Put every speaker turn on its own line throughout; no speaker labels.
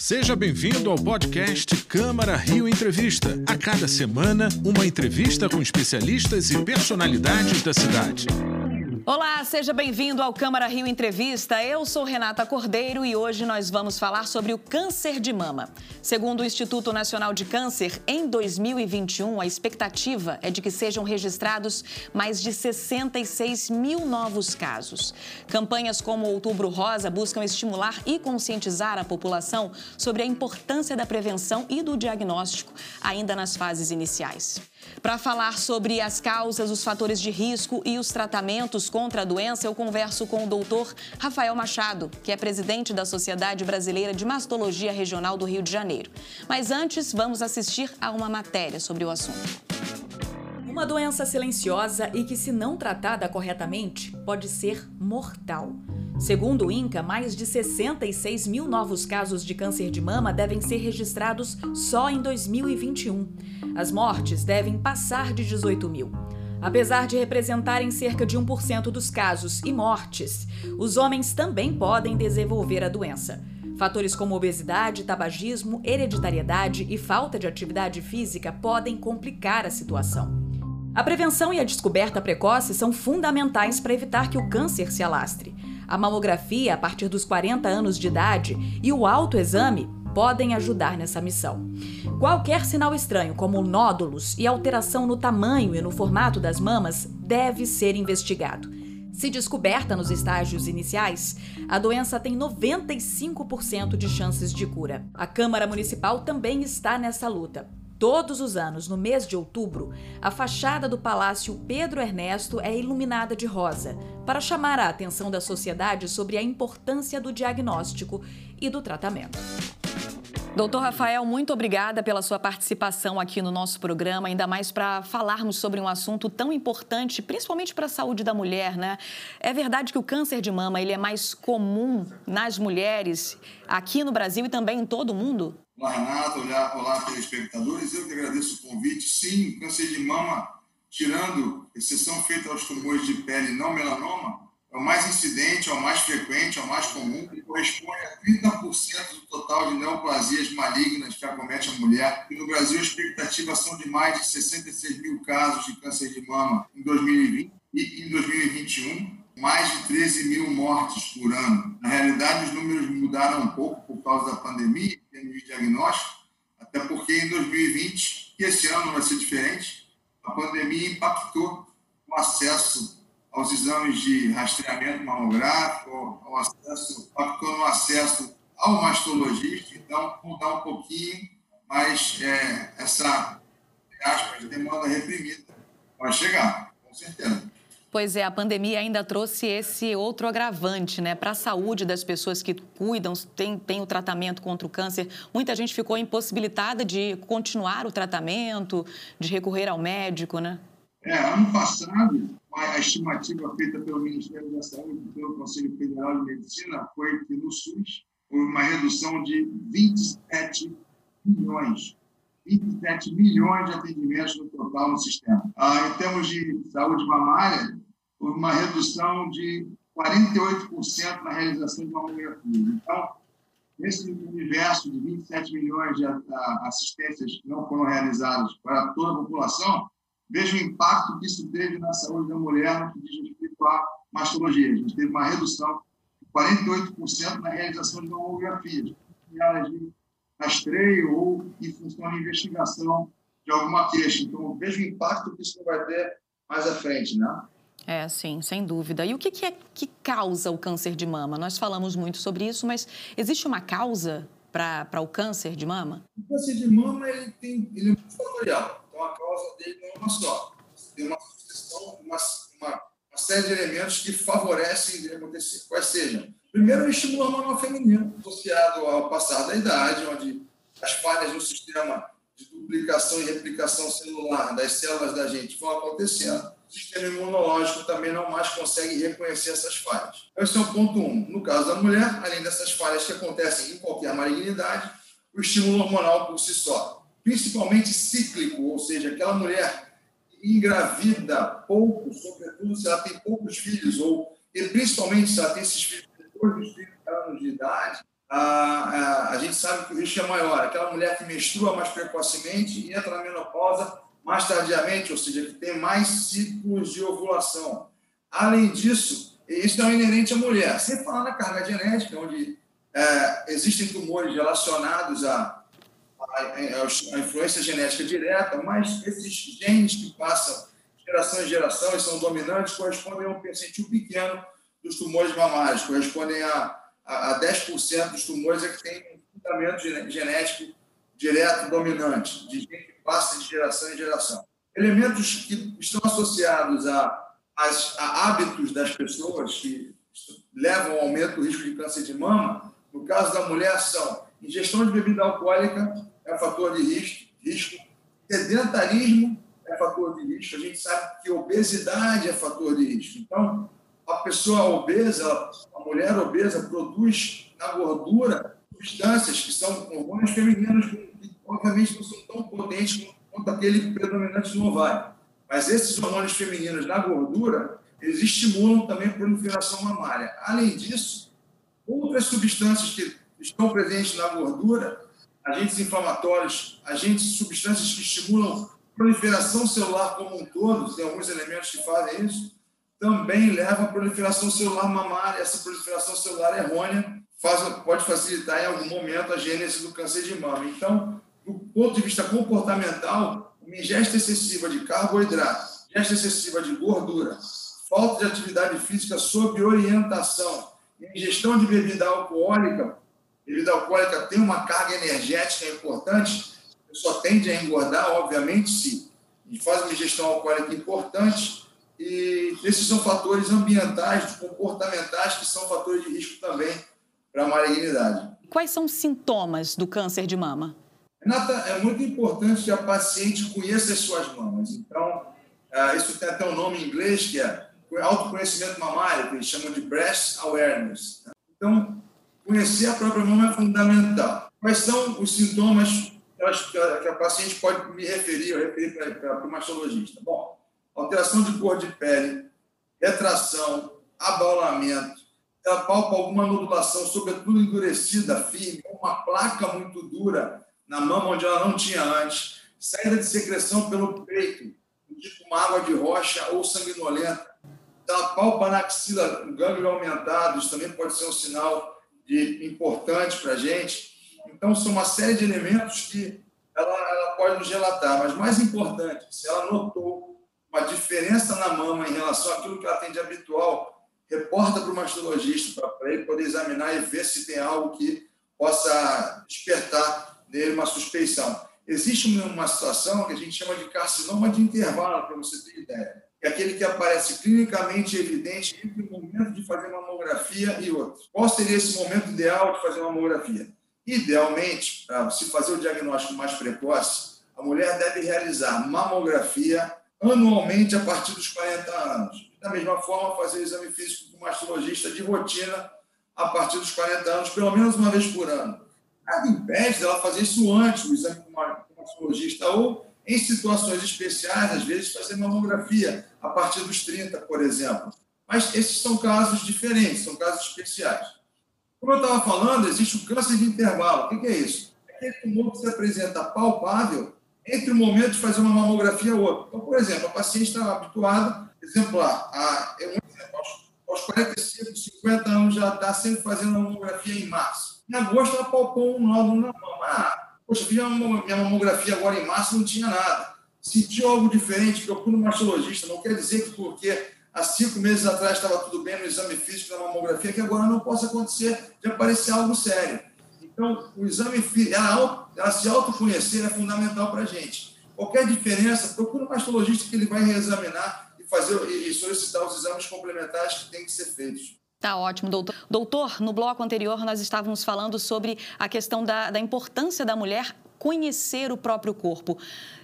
Seja bem-vindo ao podcast Câmara Rio Entrevista. A cada semana, uma entrevista com especialistas e personalidades da cidade.
Olá, seja bem-vindo ao Câmara Rio Entrevista. Eu sou Renata Cordeiro e hoje nós vamos falar sobre o câncer de mama. Segundo o Instituto Nacional de Câncer, em 2021, a expectativa é de que sejam registrados mais de 66 mil novos casos. Campanhas como Outubro Rosa buscam estimular e conscientizar a população sobre a importância da prevenção e do diagnóstico, ainda nas fases iniciais. Para falar sobre as causas, os fatores de risco e os tratamentos contra a doença, eu converso com o doutor Rafael Machado, que é presidente da Sociedade Brasileira de Mastologia Regional do Rio de Janeiro. Mas antes, vamos assistir a uma matéria sobre o assunto. Uma doença silenciosa e que, se não tratada corretamente, pode ser mortal. Segundo o INCA, mais de 66 mil novos casos de câncer de mama devem ser registrados só em 2021. As mortes devem passar de 18 mil. Apesar de representarem cerca de 1% dos casos e mortes, os homens também podem desenvolver a doença. Fatores como obesidade, tabagismo, hereditariedade e falta de atividade física podem complicar a situação. A prevenção e a descoberta precoce são fundamentais para evitar que o câncer se alastre. A mamografia a partir dos 40 anos de idade e o autoexame podem ajudar nessa missão. Qualquer sinal estranho, como nódulos e alteração no tamanho e no formato das mamas, deve ser investigado. Se descoberta nos estágios iniciais, a doença tem 95% de chances de cura. A Câmara Municipal também está nessa luta. Todos os anos, no mês de outubro, a fachada do Palácio Pedro Ernesto é iluminada de rosa, para chamar a atenção da sociedade sobre a importância do diagnóstico e do tratamento. Doutor Rafael, muito obrigada pela sua participação aqui no nosso programa, ainda mais para falarmos sobre um assunto tão importante, principalmente para a saúde da mulher, né? É verdade que o câncer de mama ele é mais comum nas mulheres aqui no Brasil e também em todo o mundo?
Olá, Renata. Olá, olá, telespectadores. Eu que agradeço o convite. Sim, câncer de mama, tirando exceção feita aos tumores de pele não melanoma, é o mais incidente, é o mais frequente, é o mais comum, e corresponde a 30% do total de neoplasias malignas que acomete a mulher. E no Brasil, a expectativa são de mais de 66 mil casos de câncer de mama em 2020 e em 2021 mais de 13 mil mortes por ano. Na realidade, os números mudaram um pouco por causa da pandemia, em termos de diagnóstico, até porque em 2020, e esse ano vai ser diferente, a pandemia impactou o acesso aos exames de rastreamento mamográfico, ao acesso, impactou no acesso ao mastologista, então mudar um pouquinho, mas é, essa aspas, demanda reprimida vai chegar, com certeza.
Pois é, a pandemia ainda trouxe esse outro agravante, né? Para a saúde das pessoas que cuidam, tem, tem o tratamento contra o câncer. Muita gente ficou impossibilitada de continuar o tratamento, de recorrer ao médico, né?
É, ano passado, a estimativa feita pelo Ministério da Saúde e pelo Conselho Federal de Medicina foi que no SUS houve uma redução de 27 milhões 27 milhões de atendimentos no total no sistema. Ah, em termos de saúde mamária, houve uma redução de 48% na realização de mamografia. Então, nesse universo de 27 milhões de assistências que não foram realizadas para toda a população, veja o impacto que isso teve na saúde da mulher no que diz respeito à mastologia. A gente teve uma redução de 48% na realização de mamografias, de rastreio ou em função de investigação de alguma queixa. Então, veja o impacto que isso vai ter mais à frente, né?
É, sim, sem dúvida. E o que, é que causa o câncer de mama? Nós falamos muito sobre isso, mas existe uma causa para o câncer de mama?
O câncer de mama ele tem, ele é muito fatorial, então a causa dele não é uma só. Tem uma sucessão, uma, uma, uma série de elementos que favorecem de acontecer. Quais sejam? Primeiro, o estímulo hormonal feminino, associado ao passar da idade, onde as falhas no sistema de duplicação e replicação celular das células da gente vão acontecendo. O sistema imunológico também não mais consegue reconhecer essas falhas. Esse é o ponto um. No caso da mulher, além dessas falhas que acontecem em qualquer malignidade, o estímulo hormonal por si só, principalmente cíclico, ou seja, aquela mulher engravida pouco, sobretudo se ela tem poucos filhos, ou e principalmente se ela tem esses filhos depois dos 30 anos de idade, a, a, a gente sabe que o risco é maior. Aquela mulher que menstrua mais precocemente e entra na menopausa mais tardiamente, ou seja, que tem mais ciclos de ovulação. Além disso, isso é inerente à mulher. Sem falar na carga genética, onde é, existem tumores relacionados à, à, à, influência genética direta, mas esses genes que passam geração em geração e são dominantes correspondem a um percentil pequeno dos tumores mamários, correspondem a, a, a 10% dos tumores é que tem um fundamento genético direto dominante, de passa de geração em geração. Elementos que estão associados a, a, a hábitos das pessoas que levam ao aumento do risco de câncer de mama, no caso da mulher, são ingestão de bebida alcoólica é fator de risco, risco sedentarismo é fator de risco, a gente sabe que obesidade é fator de risco. Então, a pessoa obesa, a mulher obesa, produz na gordura substâncias que são hormônios femininos, que obviamente não são tão potentes quanto aquele predominante no ovário. Mas esses hormônios femininos na gordura, eles estimulam também a proliferação mamária. Além disso, outras substâncias que estão presentes na gordura, agentes inflamatórios, agentes, substâncias que estimulam proliferação celular como um todo, tem alguns elementos que fazem isso, também leva à proliferação celular mamária. Essa proliferação celular errônea faz, pode facilitar em algum momento a gênese do câncer de mama. Então, do ponto de vista comportamental, uma ingesta excessiva de carboidrato, ingesta excessiva de gordura, falta de atividade física sob orientação, ingestão de bebida alcoólica, bebida alcoólica tem uma carga energética importante, pessoa tende a engordar, obviamente, se faz uma ingestão alcoólica importante, e esses são fatores ambientais, comportamentais, que são fatores de risco também para a malignidade.
Quais são os sintomas do câncer de mama?
Renata, é muito importante que a paciente conheça as suas mamas. Então, uh, isso tem até um nome em inglês, que é autoconhecimento mamário, que eles chamam de breast awareness. Então, conhecer a própria mama é fundamental. Quais são os sintomas que a, paciente pode me referir, ou referir para o mastologista? Bom, alteração de cor de pele, retração, abaulamento, ela palpa alguma nodulação, sobretudo endurecida, firme, uma placa muito dura na mama onde ela não tinha antes, saída de secreção pelo peito, tipo uma água de rocha ou sanguinolenta. Ela palpa na axila, um gânglio aumentado, isso também pode ser um sinal de, importante para a gente. Então, são uma série de elementos que ela, ela pode nos relatar, mas mais importante, se ela notou uma diferença na mama em relação àquilo que ela tem de habitual, reporta para o mastologista, para ele poder examinar e ver se tem algo que possa despertar nele uma suspeição. Existe uma situação que a gente chama de carcinoma de intervalo, para você ter ideia. É aquele que aparece clinicamente evidente entre o momento de fazer uma mamografia e outro. Qual seria esse momento ideal de fazer uma mamografia? Idealmente, para se fazer o diagnóstico mais precoce, a mulher deve realizar mamografia anualmente a partir dos 40 anos. Da mesma forma, fazer o exame físico com o mastologista de rotina a partir dos 40 anos, pelo menos uma vez por ano. Nada impede dela fazer isso antes, o exame com o mastologista, ou em situações especiais, às vezes, fazer mamografia a partir dos 30, por exemplo. Mas esses são casos diferentes, são casos especiais. Como eu estava falando, existe o câncer de intervalo. O que é isso? É aquele tumor que se apresenta palpável entre o momento de fazer uma mamografia e outro. Então, por exemplo, a paciente está habituada, exemplar, a, exemplo, aos, aos 45, 50 anos já está sempre fazendo uma mamografia em março. Em agosto, ela palpou um nódulo na mama. Ah, poxa, fiz minha mamografia agora em março não tinha nada. Sentiu algo diferente, procura um mastologista. Não quer dizer que porque há cinco meses atrás estava tudo bem no exame físico da mamografia, que agora não possa acontecer de aparecer algo sério. Então, o exame físico, ela, ela se autoconhecer é fundamental para a gente. Qualquer diferença, procura um mastologista que ele vai reexaminar e fazer e solicitar os exames complementares que têm que ser feitos.
Tá ótimo, doutor. Doutor, no bloco anterior nós estávamos falando sobre a questão da, da importância da mulher conhecer o próprio corpo.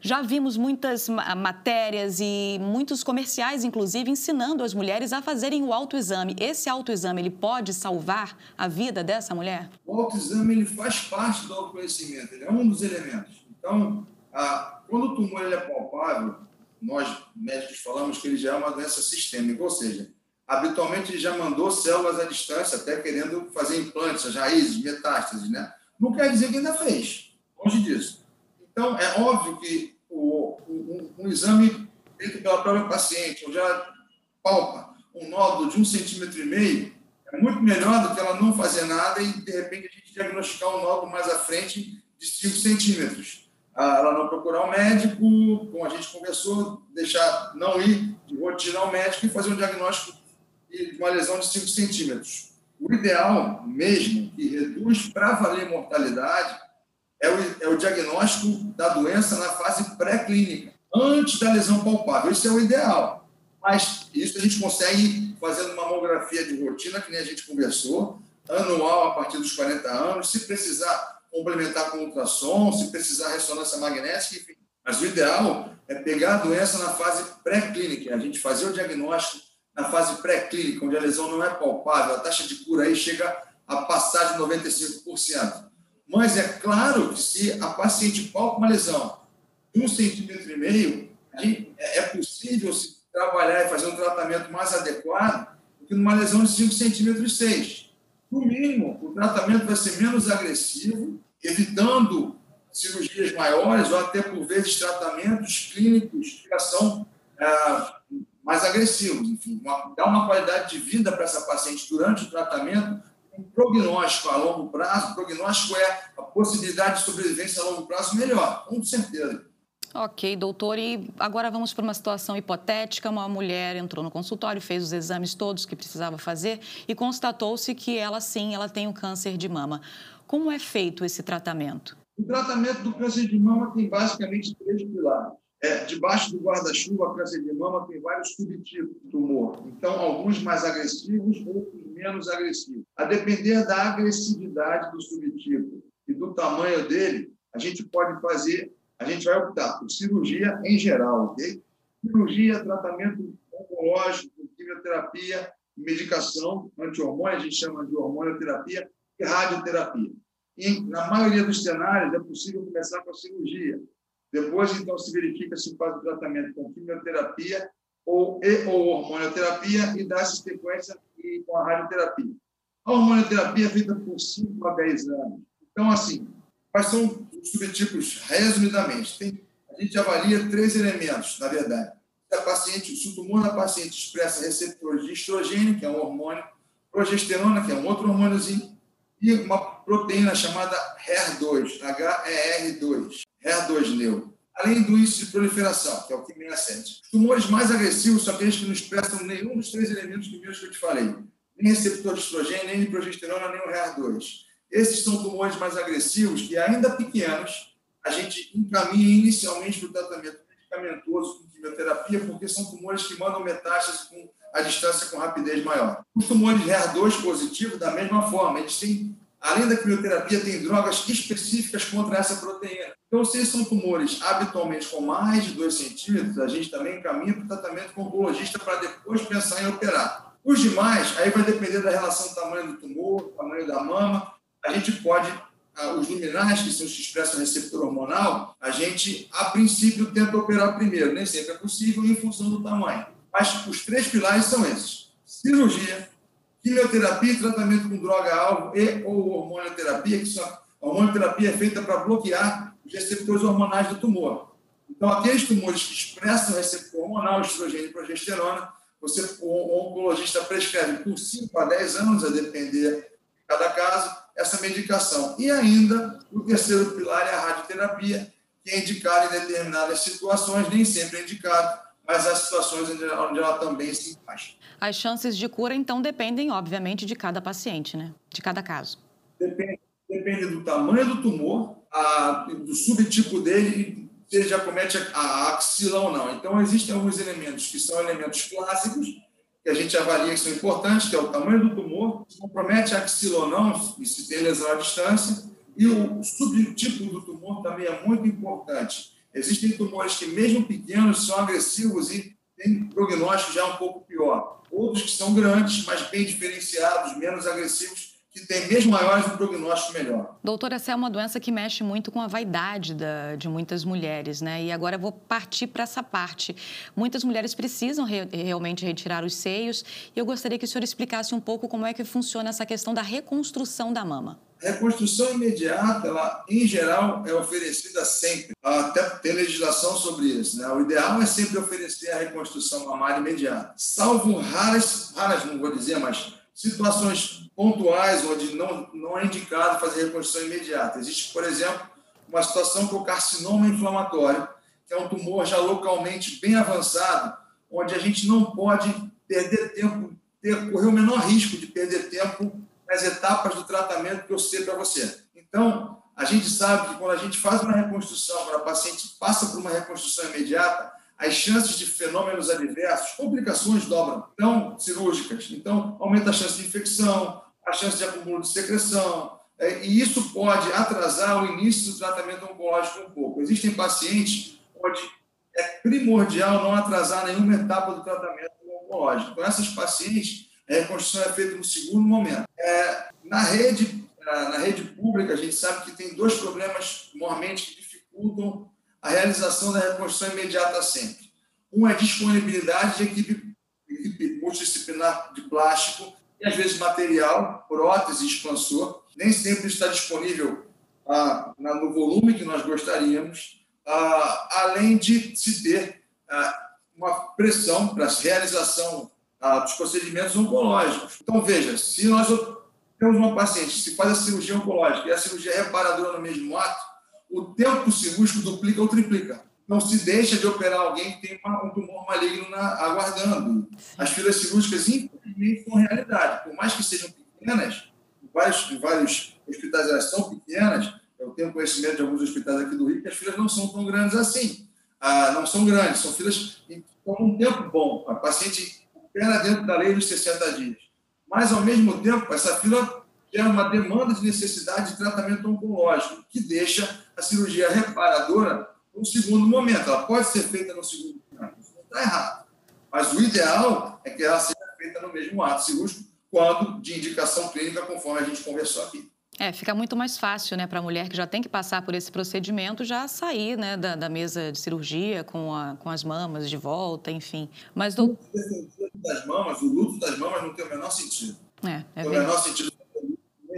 Já vimos muitas matérias e muitos comerciais, inclusive, ensinando as mulheres a fazerem o autoexame. Esse autoexame, ele pode salvar a vida dessa mulher?
O autoexame, ele faz parte do autoconhecimento, ele é um dos elementos. Então, a, quando o tumor ele é palpável, nós médicos falamos que ele já é uma doença sistêmica, ou seja, habitualmente já mandou células à distância, até querendo fazer implantes, as raízes, metástases, né? não quer dizer que ainda fez. Longe disso. Então, é óbvio que o, um, um, exame feito pela própria paciente, onde ela palpa um nódulo de um centímetro e meio, é muito melhor do que ela não fazer nada e, de repente, a gente diagnosticar um nódulo mais à frente de 5 centímetros. Ah, ela não procurar o um médico, como a gente conversou, deixar não ir de rotina ao médico e fazer um diagnóstico uma lesão de 5 centímetros. O ideal mesmo, que reduz para valer mortalidade, é o, é o diagnóstico da doença na fase pré-clínica, antes da lesão palpável. Isso é o ideal. Mas isso a gente consegue fazendo uma mamografia de rotina, que nem a gente conversou, anual a partir dos 40 anos, se precisar complementar com ultrassom, se precisar ressonância magnética, enfim. Mas o ideal é pegar a doença na fase pré-clínica, a gente fazer o diagnóstico na fase pré-clínica, onde a lesão não é palpável, a taxa de cura aí chega a passar de 95%. Mas é claro que se a paciente palpa uma lesão de um centímetro e meio, é possível se trabalhar e fazer um tratamento mais adequado do que numa lesão de 5 centímetros e 6. No mínimo, o tratamento vai ser menos agressivo, evitando cirurgias maiores ou até, por vezes, tratamentos clínicos que são ah, mais agressivos. Enfim, uma, dar uma qualidade de vida para essa paciente durante o tratamento, um prognóstico a longo prazo, o prognóstico é a possibilidade de sobrevivência a longo prazo melhor, com certeza.
Ok, doutor. E agora vamos para uma situação hipotética. Uma mulher entrou no consultório, fez os exames todos que precisava fazer e constatou-se que ela sim, ela tem o um câncer de mama. Como é feito esse tratamento?
O tratamento do câncer de mama tem basicamente três pilares. É, debaixo do guarda-chuva, câncer de mama tem vários subtipos de tumor. Então, alguns mais agressivos, outros menos agressivos. A depender da agressividade do subtipo e do tamanho dele, a gente pode fazer, a gente vai optar por cirurgia em geral, ok? Cirurgia, tratamento oncológico, quimioterapia, medicação, anti-hormônio, a gente chama de hormonioterapia e radioterapia. E, na maioria dos cenários, é possível começar com a cirurgia depois, então, se verifica se faz o tratamento com quimioterapia ou, e, ou hormonioterapia e dá sequência com a radioterapia. A hormonioterapia é feita por 5 a 10 anos. Então, assim, quais são os subtipos? Resumidamente, tem, a gente avalia três elementos, na verdade. A paciente, se o tumor da paciente expressa receptores de estrogênio, que é um hormônio, progesterona, que é um outro hormôniozinho, e uma proteína chamada HER2, HER2. HER2 neuro, além do índice de proliferação, que é o que 67. Os tumores mais agressivos são aqueles que não expressam nenhum dos três elementos que eu te falei, nem receptor de estrogênio, nem de progesterona, nem o HER2. Esses são tumores mais agressivos que, ainda pequenos, a gente encaminha inicialmente para o tratamento medicamentoso com quimioterapia, porque são tumores que mandam metástase com a distância com rapidez maior. Os tumores HER2 positivos, da mesma forma, eles têm Além da quimioterapia, tem drogas específicas contra essa proteína. Então, se são tumores habitualmente com mais de 2 centímetros, a gente também encaminha para o tratamento com o para depois pensar em operar. Os demais, aí vai depender da relação do tamanho do tumor, tamanho da mama. A gente pode, ah, os luminares, que são os que expressam receptor hormonal, a gente, a princípio, tenta operar primeiro. Nem sempre é possível em função do tamanho. Mas os três pilares são esses: cirurgia, quimioterapia e tratamento com droga-alvo e ou hormonioterapia, que são, a hormonioterapia é feita para bloquear os receptores hormonais do tumor. Então, aqueles tumores que expressam receptor hormonal, estrogênio e progesterona, você, o oncologista prescreve por 5 a 10 anos, a depender de cada caso, essa medicação. E ainda, o terceiro pilar é a radioterapia, que é indicada em determinadas situações, nem sempre é indicado, mas há situações onde ela também se encaixa.
As chances de cura, então, dependem, obviamente, de cada paciente, né? De cada caso.
Depende, depende do tamanho do tumor, a, do subtipo dele, se ele já comete a, a axila ou não. Então, existem alguns elementos que são elementos clássicos, que a gente avalia que são importantes, que é o tamanho do tumor, se compromete a axila ou não, e se tem lesão à distância, e o subtipo do tumor também é muito importante. Existem tumores que, mesmo pequenos, são agressivos e têm prognóstico já um pouco pior. Outros que são grandes, mas bem diferenciados, menos agressivos, que tem mês maiores um prognóstico melhor.
Doutora, essa é uma doença que mexe muito com a vaidade da, de muitas mulheres, né? E agora eu vou partir para essa parte. Muitas mulheres precisam re, realmente retirar os seios e eu gostaria que o senhor explicasse um pouco como é que funciona essa questão da reconstrução da mama.
A reconstrução imediata, ela, em geral, é oferecida sempre. Até tem legislação sobre isso. Né? O ideal é sempre oferecer a reconstrução mamária imediata. Salvo raras, raras não vou dizer, mas situações pontuais onde não, não é indicado fazer reconstrução imediata. Existe, por exemplo, uma situação que é o carcinoma inflamatório, que é um tumor já localmente bem avançado, onde a gente não pode perder tempo, ter, correr o menor risco de perder tempo nas etapas do tratamento que eu sei para você. Então, a gente sabe que quando a gente faz uma reconstrução, quando a paciente passa por uma reconstrução imediata, as chances de fenômenos adversos, complicações dobram, então cirúrgicas. Então, aumenta a chance de infecção, a chance de acúmulo de secreção, é, e isso pode atrasar o início do tratamento oncológico um pouco. Existem pacientes onde é primordial não atrasar nenhuma etapa do tratamento oncológico. Com essas pacientes, a reconstrução é feita no segundo momento. É, na rede na rede pública, a gente sabe que tem dois problemas normalmente que dificultam a realização da reconstrução imediata sempre. Um é disponibilidade de equipe, equipe multidisciplinar de plástico e, às vezes, material, prótese, expansor. Nem sempre está disponível ah, no volume que nós gostaríamos, ah, além de se ter ah, uma pressão para a realização ah, dos procedimentos oncológicos. Então, veja, se nós temos uma paciente que faz a cirurgia oncológica e a cirurgia reparadora no mesmo ato, o tempo cirúrgico duplica ou triplica. Não se deixa de operar alguém que tem um tumor maligno na, aguardando. As filas cirúrgicas, infelizmente, são realidade. Por mais que sejam pequenas, vários, vários hospitais elas são pequenas, eu tenho conhecimento de alguns hospitais aqui do Rio que as filas não são tão grandes assim. Ah, não são grandes, são filas que estão um tempo bom. A paciente opera dentro da lei dos 60 dias. Mas, ao mesmo tempo, essa fila é uma demanda de necessidade de tratamento oncológico, que deixa a cirurgia reparadora no segundo momento. Ela pode ser feita no segundo momento, isso não está errado. Mas o ideal é que ela seja feita no mesmo ato cirúrgico, quando de indicação clínica, conforme a gente conversou aqui.
É, fica muito mais fácil, né, para a mulher que já tem que passar por esse procedimento, já sair, né, da, da mesa de cirurgia com, a, com as mamas de volta, enfim. Mas do...
Das mamas, o luto das mamas não tem o menor sentido. É, é o menor sentido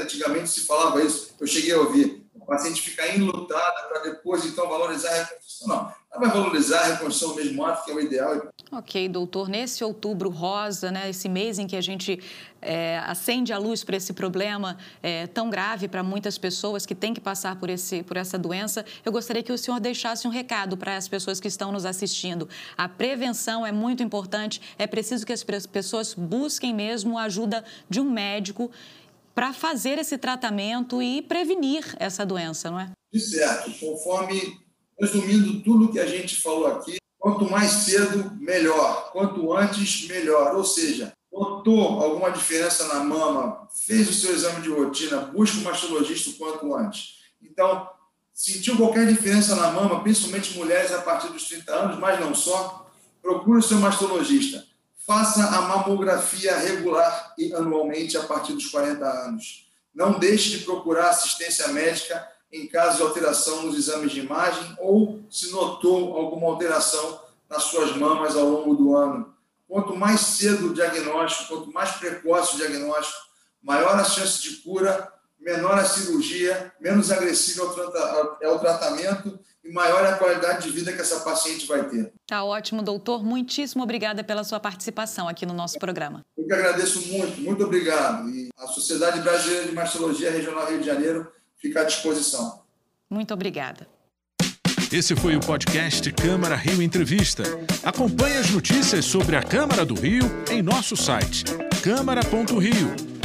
Antigamente se falava isso, eu cheguei a ouvir. O paciente ficar enlutada para depois, então, valorizar a reconstrução. Não, ela vai valorizar a reconstrução mesmo ato, que é o ideal.
Ok, doutor. Nesse outubro rosa, né, esse mês em que a gente é, acende a luz para esse problema é, tão grave para muitas pessoas que têm que passar por, esse, por essa doença, eu gostaria que o senhor deixasse um recado para as pessoas que estão nos assistindo. A prevenção é muito importante, é preciso que as pessoas busquem mesmo a ajuda de um médico para fazer esse tratamento e prevenir essa doença, não é?
De certo. Conforme, resumindo tudo que a gente falou aqui, quanto mais cedo, melhor. Quanto antes, melhor. Ou seja, notou alguma diferença na mama, fez o seu exame de rotina, busca um mastologista o quanto antes. Então, sentiu qualquer diferença na mama, principalmente mulheres a partir dos 30 anos, mas não só, procure o seu mastologista Faça a mamografia regular e anualmente a partir dos 40 anos. Não deixe de procurar assistência médica em caso de alteração nos exames de imagem ou se notou alguma alteração nas suas mamas ao longo do ano. Quanto mais cedo o diagnóstico, quanto mais precoce o diagnóstico, maior a chance de cura, menor a cirurgia, menos agressivo é o tratamento e maior é a qualidade de vida que essa paciente vai ter.
Tá ótimo, doutor. Muitíssimo obrigada pela sua participação aqui no nosso programa.
Eu que agradeço muito, muito obrigado. E a Sociedade Brasileira de Mastologia Regional Rio de Janeiro fica à disposição.
Muito obrigada.
Esse foi o podcast Câmara Rio Entrevista. Acompanhe as notícias sobre a Câmara do Rio em nosso site câmara.rio